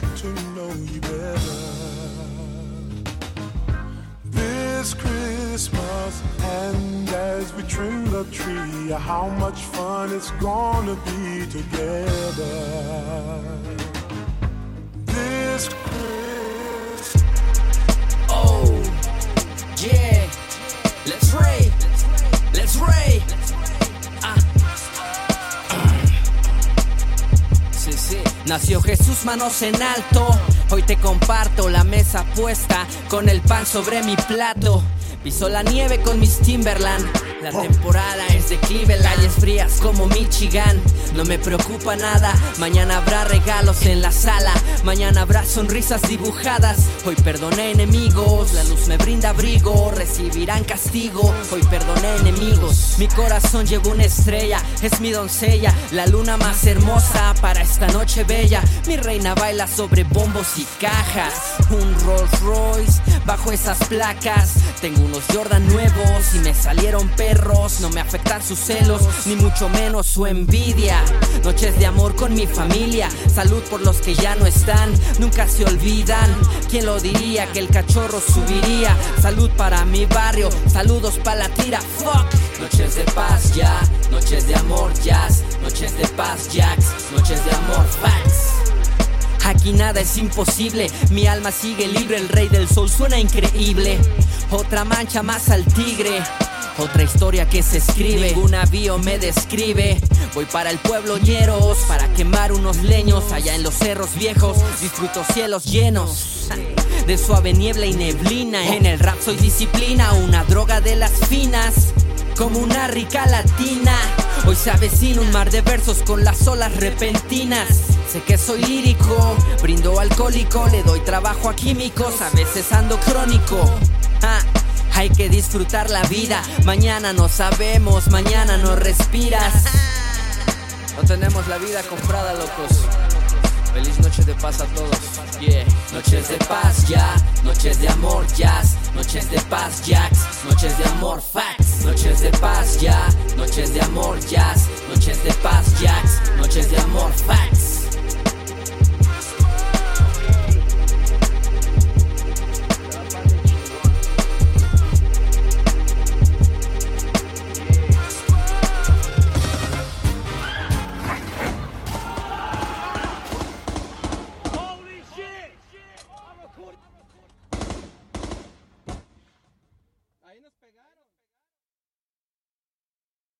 get to know you better. This Christmas, and as we trim the tree, how much fun it's gonna be together. This Christmas. Nació Jesús manos en alto. Hoy te comparto la mesa puesta con el pan sobre mi plato. Piso la nieve con mis Timberland. La temporada es de Cleveland, calles frías como Michigan. No me preocupa nada. Mañana habrá regalos en la sala. Mañana habrá sonrisas dibujadas. Hoy perdoné enemigos. La luz me brinda abrigo. Recibirán castigo. Hoy perdoné enemigos. Mi corazón lleva una estrella. Es mi doncella. La luna más hermosa para esta noche bella. Mi reina baila sobre bombos y cajas. Un Rolls Royce bajo esas placas. Tengo unos Jordan nuevos y me salieron perros. No me afectan sus celos, ni mucho menos su envidia. Noches de amor con mi familia. Salud por los que ya no están. Nunca se olvidan. ¿Quién lo diría que el cachorro subiría? Salud para mi barrio. Saludos para la tira. Fuck. Noches de paz ya. Noches de amor jazz. Noches de paz jacks. Noches de amor facts. Aquí nada es imposible, mi alma sigue libre, el rey del sol suena increíble. Otra mancha más al tigre. Otra historia que se escribe, ningún navío me describe. Voy para el pueblo ñeros, para quemar unos leños allá en los cerros viejos. Disfruto cielos llenos de suave niebla y neblina. En el rap soy disciplina, una droga de las finas como una rica latina. Hoy se avecina un mar de versos con las olas repentinas. Sé que soy lírico, brindo alcohólico, le doy trabajo a químicos, a veces ando crónico. Ah, hay que disfrutar la vida, mañana no sabemos, mañana no respiras. No tenemos la vida comprada, locos. Feliz noche de paz a todos. Yeah. Noches de paz ya, noches de amor jazz, noches de paz jacks, noches de amor facts, noches de paz ya, noches de amor